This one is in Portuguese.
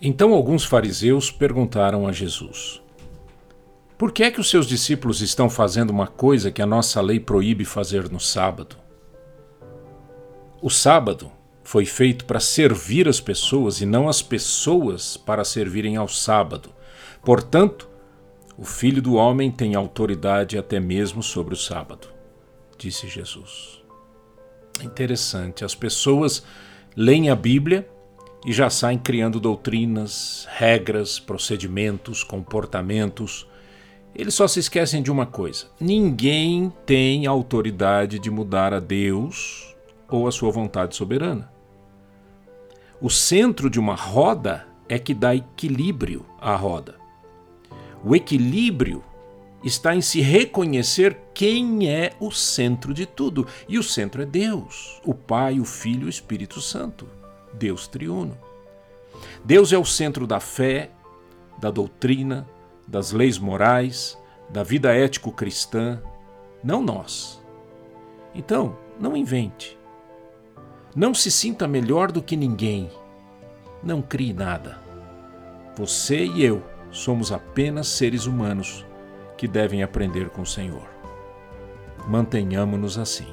Então alguns fariseus perguntaram a Jesus: Por que é que os seus discípulos estão fazendo uma coisa que a nossa lei proíbe fazer no sábado? O sábado foi feito para servir as pessoas e não as pessoas para servirem ao sábado. Portanto, o Filho do Homem tem autoridade até mesmo sobre o sábado, disse Jesus. Interessante, as pessoas leem a Bíblia e já saem criando doutrinas, regras, procedimentos, comportamentos. Eles só se esquecem de uma coisa: ninguém tem autoridade de mudar a Deus ou a sua vontade soberana. O centro de uma roda é que dá equilíbrio à roda. O equilíbrio está em se reconhecer quem é o centro de tudo. E o centro é Deus, o Pai, o Filho e o Espírito Santo. Deus triuno. Deus é o centro da fé, da doutrina, das leis morais, da vida ético-cristã, não nós. Então, não invente. Não se sinta melhor do que ninguém. Não crie nada. Você e eu somos apenas seres humanos que devem aprender com o Senhor. Mantenhamos-nos assim.